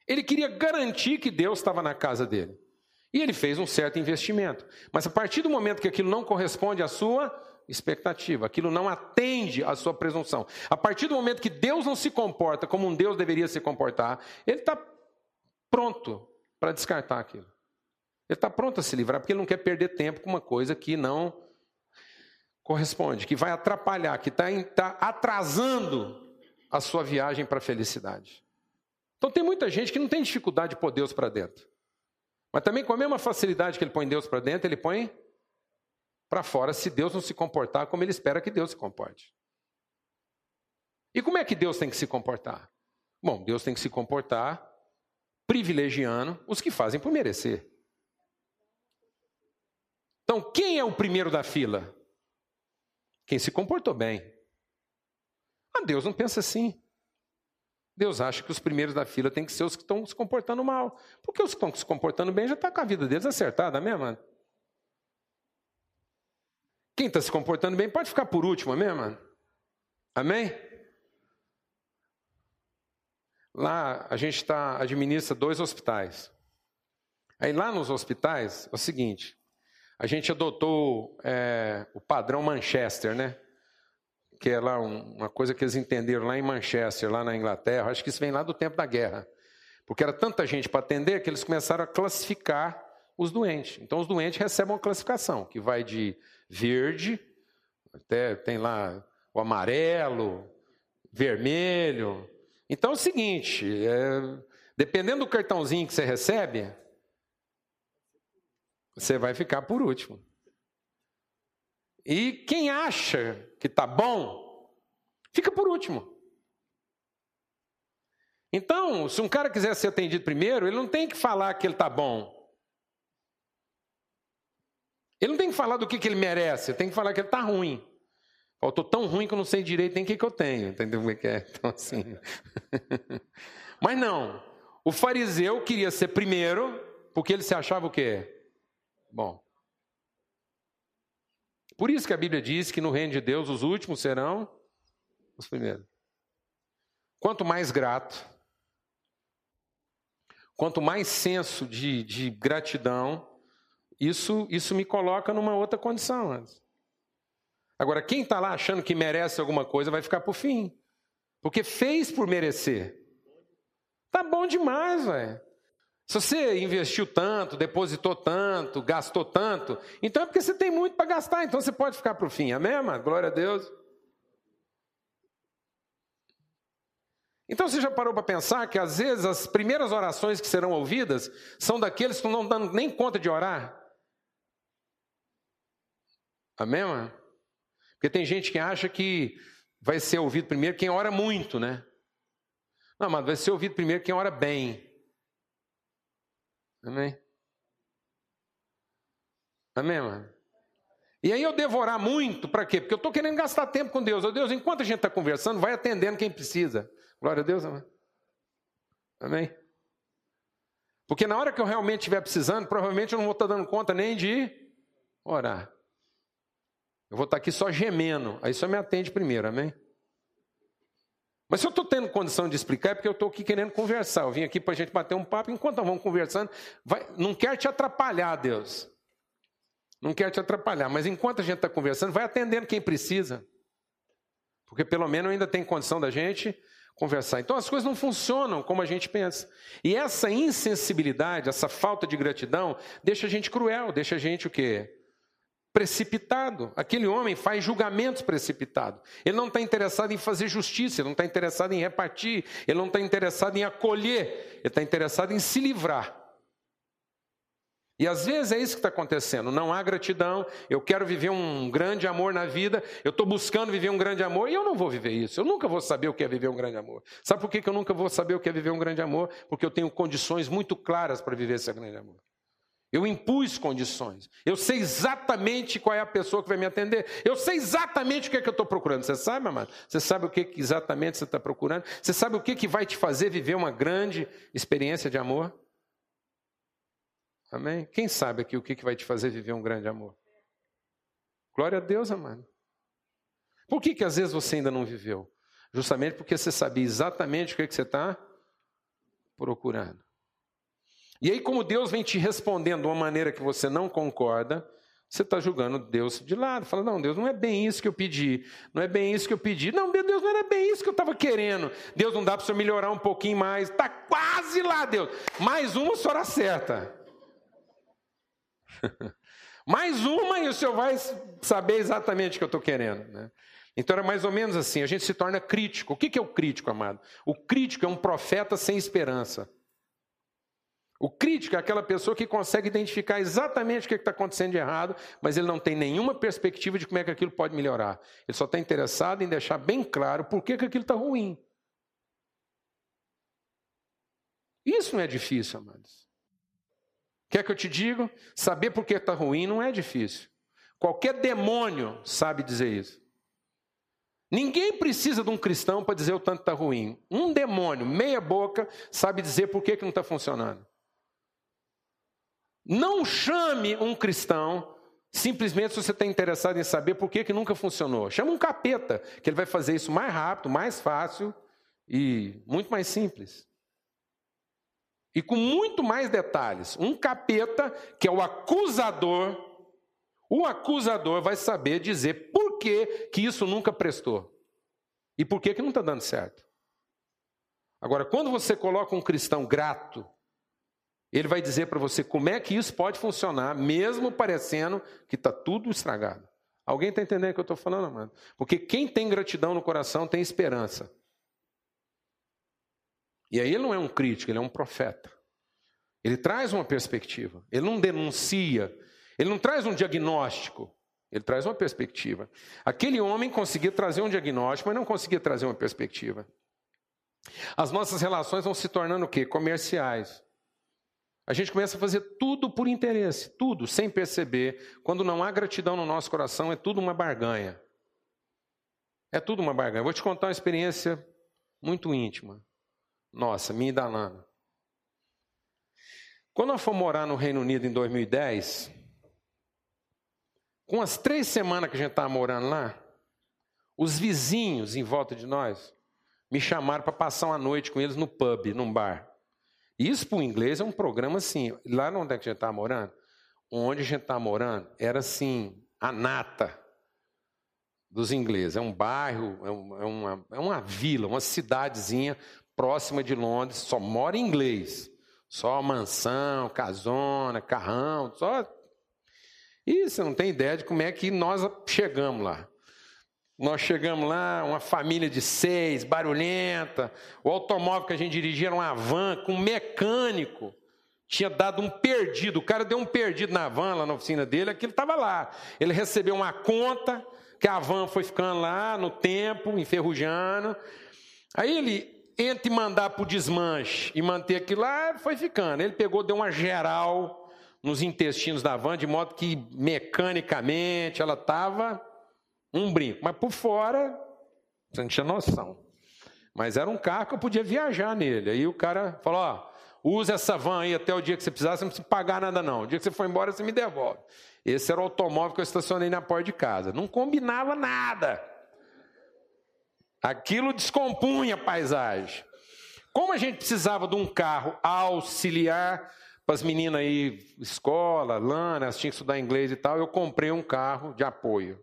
A: Ele queria garantir que Deus estava na casa dele. E ele fez um certo investimento. Mas a partir do momento que aquilo não corresponde à sua expectativa, aquilo não atende à sua presunção, a partir do momento que Deus não se comporta como um Deus deveria se comportar, ele está pronto para descartar aquilo. Ele está pronto a se livrar, porque ele não quer perder tempo com uma coisa que não corresponde, que vai atrapalhar, que está tá atrasando a sua viagem para a felicidade. Então tem muita gente que não tem dificuldade de pôr Deus para dentro. Mas também com a mesma facilidade que ele põe Deus para dentro, ele põe para fora se Deus não se comportar como ele espera que Deus se comporte. E como é que Deus tem que se comportar? Bom, Deus tem que se comportar privilegiando os que fazem por merecer. Então, quem é o primeiro da fila? Quem se comportou bem. Ah, Deus não pensa assim. Deus acha que os primeiros da fila têm que ser os que estão se comportando mal. Porque os que estão se comportando bem já estão tá com a vida deles acertada mesmo. Quem está se comportando bem pode ficar por último mesmo. Amém? Lá a gente tá, administra dois hospitais. Aí lá nos hospitais é o seguinte: a gente adotou é, o padrão Manchester, né? Que é lá um, uma coisa que eles entenderam lá em Manchester, lá na Inglaterra. Acho que isso vem lá do tempo da guerra. Porque era tanta gente para atender que eles começaram a classificar os doentes. Então os doentes recebem uma classificação que vai de verde, até tem lá o amarelo, vermelho, então é o seguinte: é, dependendo do cartãozinho que você recebe, você vai ficar por último. E quem acha que está bom, fica por último. Então, se um cara quiser ser atendido primeiro, ele não tem que falar que ele está bom. Ele não tem que falar do que, que ele merece, ele tem que falar que ele está ruim. Eu estou tão ruim que eu não sei direito nem o que, que eu tenho. Entendeu como é que é? Então, assim. Mas não. O fariseu queria ser primeiro, porque ele se achava o quê? Bom. Por isso que a Bíblia diz que no reino de Deus os últimos serão os primeiros. Quanto mais grato, quanto mais senso de, de gratidão, isso, isso me coloca numa outra condição. Agora, quem está lá achando que merece alguma coisa vai ficar por fim. Porque fez por merecer. Tá bom demais, velho. Se você investiu tanto, depositou tanto, gastou tanto, então é porque você tem muito para gastar, então você pode ficar para o fim. Amém, mano? Glória a Deus. Então você já parou para pensar que às vezes as primeiras orações que serão ouvidas são daqueles que não dão nem conta de orar? Amém, mano? Porque tem gente que acha que vai ser ouvido primeiro quem ora muito, né? Não, mas vai ser ouvido primeiro quem ora bem. Amém? Amém, mano? E aí eu devorar muito, para quê? Porque eu estou querendo gastar tempo com Deus. Oh, Deus, enquanto a gente está conversando, vai atendendo quem precisa. Glória a Deus, amém? Amém? Porque na hora que eu realmente estiver precisando, provavelmente eu não vou estar dando conta nem de orar. Eu vou estar aqui só gemendo. Aí só me atende primeiro, amém? Mas se eu estou tendo condição de explicar, é porque eu estou aqui querendo conversar. Eu vim aqui para a gente bater um papo, enquanto nós vamos conversando, vai, não quer te atrapalhar, Deus. Não quer te atrapalhar, mas enquanto a gente está conversando, vai atendendo quem precisa. Porque pelo menos ainda tem condição da gente conversar. Então as coisas não funcionam como a gente pensa. E essa insensibilidade, essa falta de gratidão, deixa a gente cruel, deixa a gente o quê? Precipitado. Aquele homem faz julgamentos precipitados. Ele não está interessado em fazer justiça, ele não está interessado em repartir, ele não está interessado em acolher, ele está interessado em se livrar. E às vezes é isso que está acontecendo. Não há gratidão. Eu quero viver um grande amor na vida. Eu estou buscando viver um grande amor e eu não vou viver isso. Eu nunca vou saber o que é viver um grande amor. Sabe por que eu nunca vou saber o que é viver um grande amor? Porque eu tenho condições muito claras para viver esse grande amor. Eu impus condições. Eu sei exatamente qual é a pessoa que vai me atender. Eu sei exatamente o que é que eu estou procurando. Você sabe, amado? Você sabe o que exatamente você está procurando? Você sabe o que, que vai te fazer viver uma grande experiência de amor? Amém? Quem sabe aqui o que vai te fazer viver um grande amor? Glória a Deus, amado. Por que, que às vezes você ainda não viveu? Justamente porque você sabia exatamente o que, que você está procurando. E aí, como Deus vem te respondendo de uma maneira que você não concorda, você está julgando Deus de lado. Fala, não, Deus, não é bem isso que eu pedi. Não é bem isso que eu pedi. Não, Deus, não era bem isso que eu estava querendo. Deus, não dá para você melhorar um pouquinho mais. Está quase lá, Deus. Mais uma, a senhora acerta. mais uma e o senhor vai saber exatamente o que eu estou querendo. Né? Então era mais ou menos assim, a gente se torna crítico. O que é o crítico, amado? O crítico é um profeta sem esperança. O crítico é aquela pessoa que consegue identificar exatamente o que está acontecendo de errado, mas ele não tem nenhuma perspectiva de como é que aquilo pode melhorar. Ele só está interessado em deixar bem claro por que, que aquilo está ruim. Isso não é difícil, amados. Quer que eu te diga? Saber por que está ruim não é difícil. Qualquer demônio sabe dizer isso. Ninguém precisa de um cristão para dizer o tanto está ruim. Um demônio, meia boca, sabe dizer por que, que não está funcionando. Não chame um cristão simplesmente se você está interessado em saber por que, que nunca funcionou. Chama um capeta, que ele vai fazer isso mais rápido, mais fácil e muito mais simples. E com muito mais detalhes. Um capeta, que é o acusador, o acusador vai saber dizer por que, que isso nunca prestou. E por que, que não está dando certo. Agora, quando você coloca um cristão grato, ele vai dizer para você como é que isso pode funcionar, mesmo parecendo que está tudo estragado. Alguém está entendendo o que eu estou falando, mano? Porque quem tem gratidão no coração tem esperança. E aí ele não é um crítico, ele é um profeta. Ele traz uma perspectiva, ele não denuncia, ele não traz um diagnóstico, ele traz uma perspectiva. Aquele homem conseguia trazer um diagnóstico, mas não conseguia trazer uma perspectiva. As nossas relações vão se tornando o quê? Comerciais. A gente começa a fazer tudo por interesse, tudo, sem perceber. Quando não há gratidão no nosso coração, é tudo uma barganha. É tudo uma barganha. Vou te contar uma experiência muito íntima. Nossa, minha e da Lana. Quando nós fomos morar no Reino Unido em 2010, com as três semanas que a gente estava morando lá, os vizinhos em volta de nós me chamaram para passar uma noite com eles no pub, num bar. Isso para o inglês é um programa assim. Lá onde é que a gente estava morando, onde a gente estava morando, era assim, a nata dos ingleses. É um bairro, é, é, uma, é uma vila, uma cidadezinha próxima de Londres, só mora inglês. Só mansão, casona, carrão, só. E você não tem ideia de como é que nós chegamos lá. Nós chegamos lá, uma família de seis, barulhenta. O automóvel que a gente dirigia era uma van com um mecânico. Tinha dado um perdido. O cara deu um perdido na van, lá na oficina dele, aquilo estava lá. Ele recebeu uma conta, que a van foi ficando lá no tempo, enferrujando. Aí ele entre mandar para o desmanche e manter aquilo lá, foi ficando. Ele pegou, deu uma geral nos intestinos da van, de modo que mecanicamente ela estava um brinco. Mas por fora, você não tinha noção. Mas era um carro que eu podia viajar nele. Aí o cara falou: ó, usa essa van aí até o dia que você precisar, você não precisa pagar nada, não. O dia que você for embora, você me devolve. Esse era o automóvel que eu estacionei na porta de casa. Não combinava nada. Aquilo descompunha a paisagem. Como a gente precisava de um carro auxiliar para as meninas aí, escola, lana, elas tinham que estudar inglês e tal, eu comprei um carro de apoio.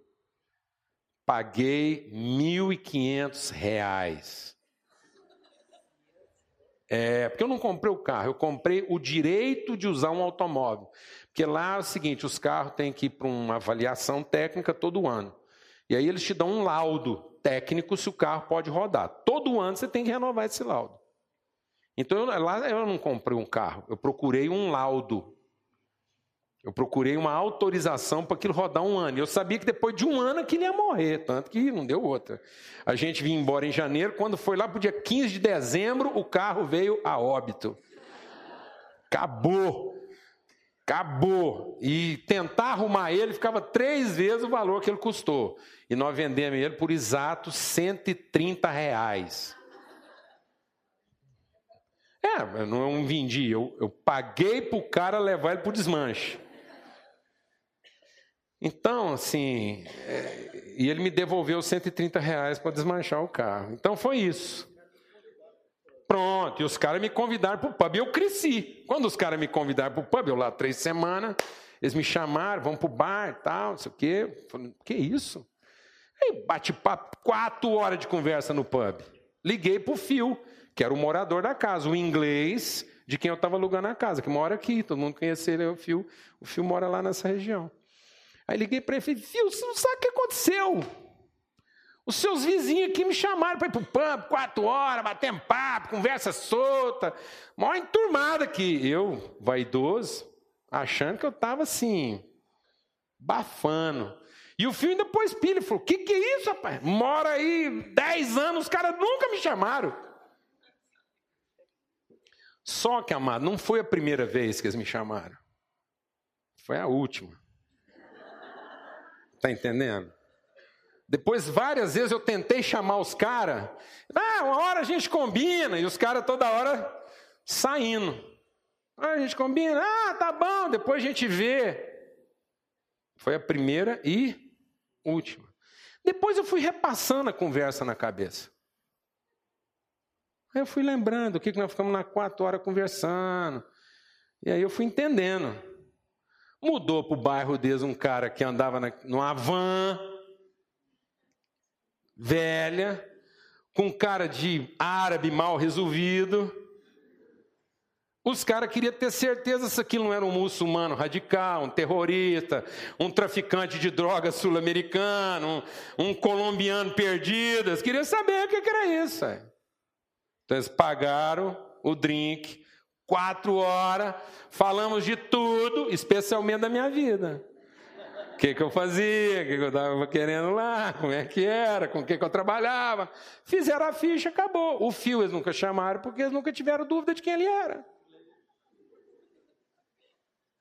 A: Paguei R$ 1.500. É, porque eu não comprei o carro, eu comprei o direito de usar um automóvel. Porque lá é o seguinte: os carros têm que ir para uma avaliação técnica todo ano. E aí eles te dão um laudo técnico se o carro pode rodar. Todo ano você tem que renovar esse laudo. Então eu, lá eu não comprei um carro, eu procurei um laudo. Eu procurei uma autorização para aquilo rodar um ano. Eu sabia que depois de um ano aquilo ia morrer, tanto que não deu outra. A gente vinha embora em janeiro, quando foi lá para o dia 15 de dezembro, o carro veio a óbito. Acabou. Acabou. E tentar arrumar ele ficava três vezes o valor que ele custou. E nós vendemos ele por exatos 130 reais. É, eu não vendi, eu, eu paguei para o cara levar ele para o desmanche. Então, assim, é, e ele me devolveu 130 reais para desmanchar o carro. Então foi isso. Pronto, e os caras me convidaram para o pub. Eu cresci. Quando os caras me convidaram para o pub, eu lá três semanas, eles me chamaram, vamos para o bar tal, não sei o quê. Falei, que isso? Aí bate papo, quatro horas de conversa no pub. Liguei para o Fio, que era o morador da casa, o inglês de quem eu estava alugando a casa, que mora aqui, todo mundo conhece ele, é o Fio. O Fio mora lá nessa região. Aí liguei para ele e falei, você não sabe o que aconteceu? Os seus vizinhos aqui me chamaram para ir para o pub, quatro horas, batendo papo, conversa solta, maior enturmada aqui. Eu, vaidoso, achando que eu estava assim, bafando. E o filho ainda pôs pilha e falou: que, que é isso, rapaz? Mora aí dez anos, os caras nunca me chamaram. Só que, amado, não foi a primeira vez que eles me chamaram. Foi a última. Está entendendo? Depois, várias vezes eu tentei chamar os caras. Ah, uma hora a gente combina. E os caras toda hora saindo. Ah, a gente combina. Ah, tá bom, depois a gente vê. Foi a primeira e última. Depois eu fui repassando a conversa na cabeça. Aí eu fui lembrando o que, nós ficamos na quatro horas conversando. E aí eu fui entendendo. Mudou para o bairro deles um cara que andava na, numa van velha, com cara de árabe mal resolvido. Os caras queriam ter certeza se aquilo não era um muçulmano radical, um terrorista, um traficante de drogas sul-americano, um, um, colombiano perdido. Eles queriam saber o que era isso. Então eles pagaram o drink, quatro horas, falamos de tudo, especialmente da minha vida que, que eu fazia, o que, que eu estava querendo lá, como é que era, com o que, que eu trabalhava. Fizeram a ficha, acabou. O fio eles nunca chamaram porque eles nunca tiveram dúvida de quem ele era.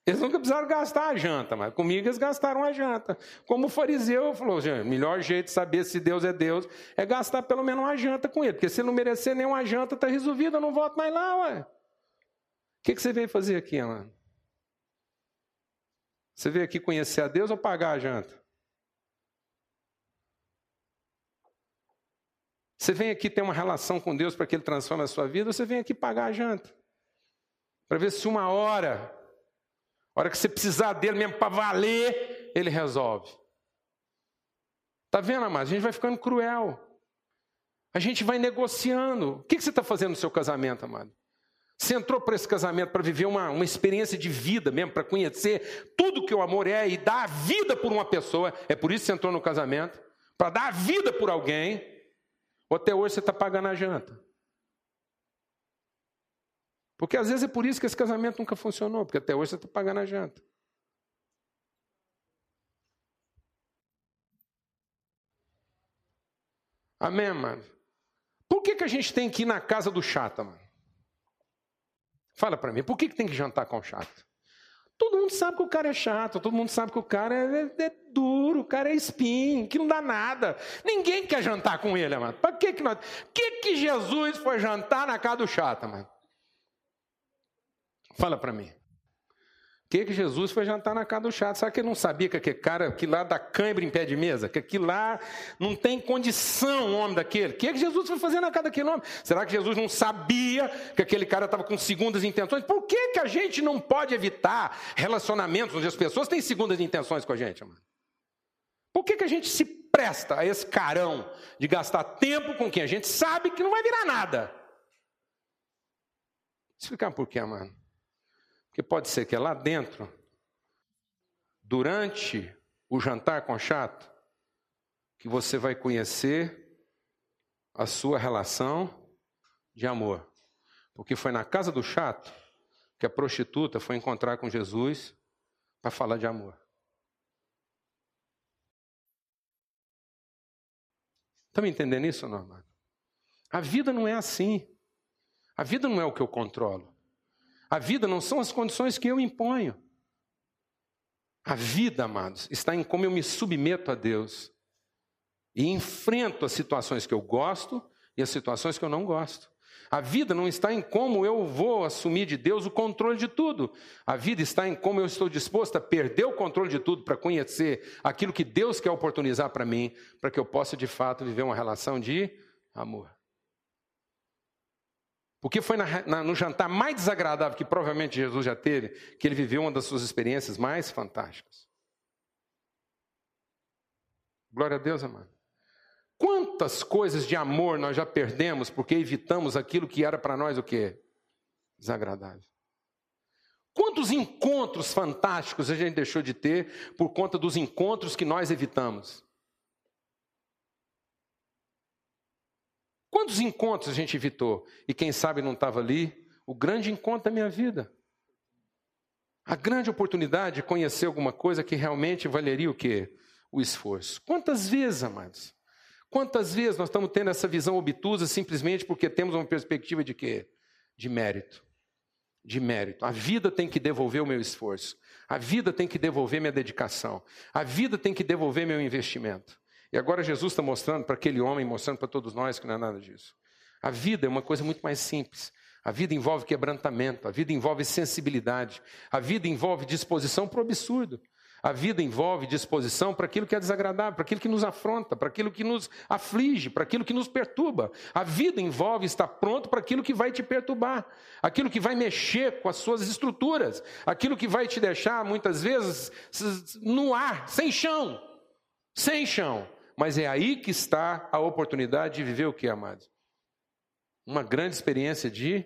A: Eles nunca precisaram gastar a janta, mas comigo eles gastaram a janta. Como o fariseu falou, o melhor jeito de saber se Deus é Deus é gastar pelo menos uma janta com ele. Porque se não merecer nenhuma janta, está resolvido, eu não volto mais lá, ué. Que, que você veio fazer aqui, mano? Você veio aqui conhecer a Deus ou pagar a janta? Você vem aqui ter uma relação com Deus para que Ele transforme a sua vida, ou você vem aqui pagar a janta? Para ver se uma hora, hora que você precisar dele mesmo para valer, Ele resolve. Está vendo, amado? A gente vai ficando cruel. A gente vai negociando. O que você está fazendo no seu casamento, amado? Você entrou para esse casamento para viver uma, uma experiência de vida mesmo, para conhecer tudo que o amor é e dar a vida por uma pessoa. É por isso que você entrou no casamento para dar a vida por alguém. Ou até hoje você está pagando a janta. Porque às vezes é por isso que esse casamento nunca funcionou, porque até hoje você está pagando a janta. Amém, mano? Por que, que a gente tem que ir na casa do chata, mano? Fala para mim, por que, que tem que jantar com chato? Todo mundo sabe que o cara é chato, todo mundo sabe que o cara é, é duro, o cara é espinho, que não dá nada. Ninguém quer jantar com ele, mano. Para que que nós... que que Jesus foi jantar na casa do chato, mano? Fala para mim que, que Jesus foi jantar na casa do chato? Sabe que ele não sabia que aquele cara, que lá dá cãibra em pé de mesa? Que aquilo lá não tem condição, o homem daquele. O que, que Jesus foi fazer na casa daquele homem? Será que Jesus não sabia que aquele cara estava com segundas intenções? Por que, que a gente não pode evitar relacionamentos onde as pessoas têm segundas intenções com a gente, mano? Por que, que a gente se presta a esse carão de gastar tempo com quem a gente sabe que não vai virar nada? Explicar por quê, mano? Porque pode ser que é lá dentro, durante o jantar com o chato, que você vai conhecer a sua relação de amor. Porque foi na casa do chato que a prostituta foi encontrar com Jesus para falar de amor. Estão me entendendo isso amado? A vida não é assim. A vida não é o que eu controlo. A vida não são as condições que eu imponho. A vida, amados, está em como eu me submeto a Deus e enfrento as situações que eu gosto e as situações que eu não gosto. A vida não está em como eu vou assumir de Deus o controle de tudo. A vida está em como eu estou disposto a perder o controle de tudo para conhecer aquilo que Deus quer oportunizar para mim, para que eu possa de fato viver uma relação de amor. Porque foi na, na, no jantar mais desagradável que provavelmente Jesus já teve, que ele viveu uma das suas experiências mais fantásticas. Glória a Deus, amado. Quantas coisas de amor nós já perdemos porque evitamos aquilo que era para nós o quê? Desagradável. Quantos encontros fantásticos a gente deixou de ter por conta dos encontros que nós evitamos? Quantos encontros a gente evitou? E quem sabe não estava ali? O grande encontro da minha vida. A grande oportunidade de conhecer alguma coisa que realmente valeria o quê? O esforço. Quantas vezes, amados? Quantas vezes nós estamos tendo essa visão obtusa simplesmente porque temos uma perspectiva de quê? De mérito. De mérito. A vida tem que devolver o meu esforço. A vida tem que devolver minha dedicação. A vida tem que devolver meu investimento. E agora Jesus está mostrando para aquele homem, mostrando para todos nós que não é nada disso. A vida é uma coisa muito mais simples. A vida envolve quebrantamento, a vida envolve sensibilidade, a vida envolve disposição para o absurdo. A vida envolve disposição para aquilo que é desagradável, para aquilo que nos afronta, para aquilo que nos aflige, para aquilo que nos perturba. A vida envolve estar pronto para aquilo que vai te perturbar, aquilo que vai mexer com as suas estruturas, aquilo que vai te deixar muitas vezes no ar, sem chão. Sem chão. Mas é aí que está a oportunidade de viver o que, amados? Uma grande experiência de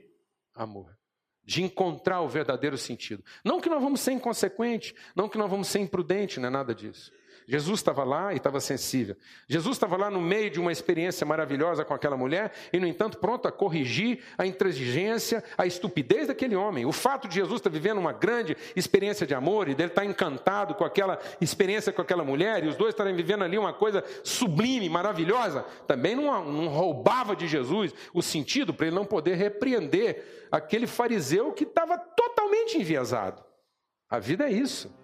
A: amor, de encontrar o verdadeiro sentido. Não que nós vamos ser inconsequentes, não que nós vamos ser imprudentes, não é nada disso. Jesus estava lá e estava sensível. Jesus estava lá no meio de uma experiência maravilhosa com aquela mulher e, no entanto, pronto a corrigir a intransigência, a estupidez daquele homem. O fato de Jesus estar vivendo uma grande experiência de amor e dele estar encantado com aquela experiência com aquela mulher e os dois estarem vivendo ali uma coisa sublime, maravilhosa, também não, não roubava de Jesus o sentido para ele não poder repreender aquele fariseu que estava totalmente enviesado. A vida é isso.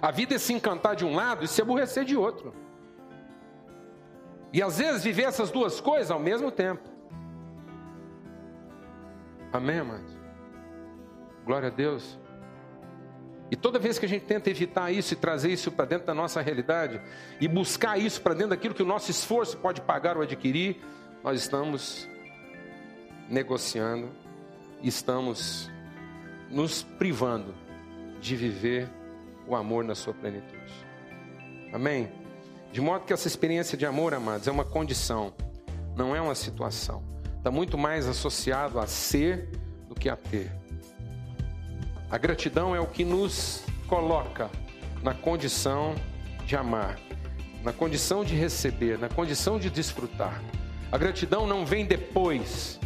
A: A vida é se encantar de um lado e se aborrecer de outro. E às vezes viver essas duas coisas ao mesmo tempo. Amém, amados? Glória a Deus. E toda vez que a gente tenta evitar isso e trazer isso para dentro da nossa realidade, e buscar isso para dentro daquilo que o nosso esforço pode pagar ou adquirir, nós estamos negociando, estamos nos privando de viver o amor na sua plenitude. Amém? De modo que essa experiência de amor, amados, é uma condição, não é uma situação. Está muito mais associado a ser do que a ter. A gratidão é o que nos coloca na condição de amar, na condição de receber, na condição de desfrutar. A gratidão não vem depois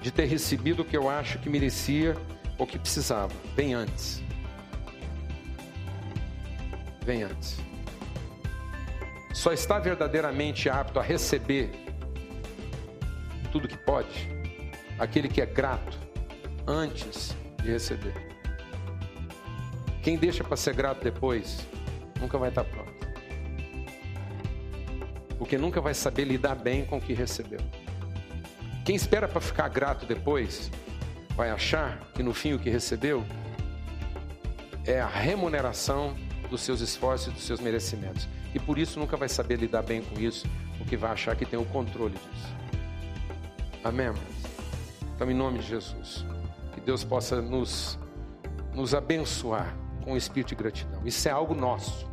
A: de ter recebido o que eu acho que merecia ou que precisava, vem antes vem antes. Só está verdadeiramente apto a receber tudo que pode aquele que é grato antes de receber. Quem deixa para ser grato depois, nunca vai estar pronto. Porque nunca vai saber lidar bem com o que recebeu. Quem espera para ficar grato depois, vai achar que no fim o que recebeu é a remuneração dos seus esforços e dos seus merecimentos. E por isso nunca vai saber lidar bem com isso, porque vai achar que tem o controle disso. Amém? Então, em nome de Jesus, que Deus possa nos, nos abençoar com o espírito de gratidão. Isso é algo nosso.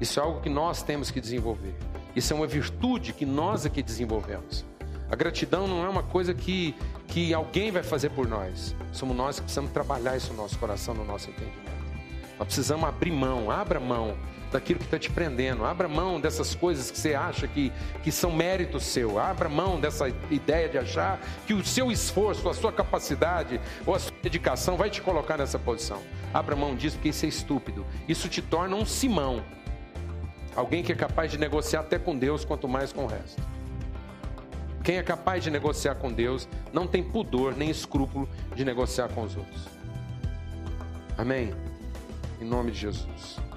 A: Isso é algo que nós temos que desenvolver. Isso é uma virtude que nós aqui desenvolvemos. A gratidão não é uma coisa que, que alguém vai fazer por nós. Somos nós que precisamos trabalhar isso no nosso coração, no nosso entendimento. Nós precisamos abrir mão, abra mão daquilo que está te prendendo, abra mão dessas coisas que você acha que, que são mérito seu, abra mão dessa ideia de achar que o seu esforço, a sua capacidade ou a sua dedicação vai te colocar nessa posição. Abra mão disso porque isso é estúpido. Isso te torna um Simão, alguém que é capaz de negociar até com Deus, quanto mais com o resto. Quem é capaz de negociar com Deus não tem pudor nem escrúpulo de negociar com os outros. Amém? Em nome de Jesus.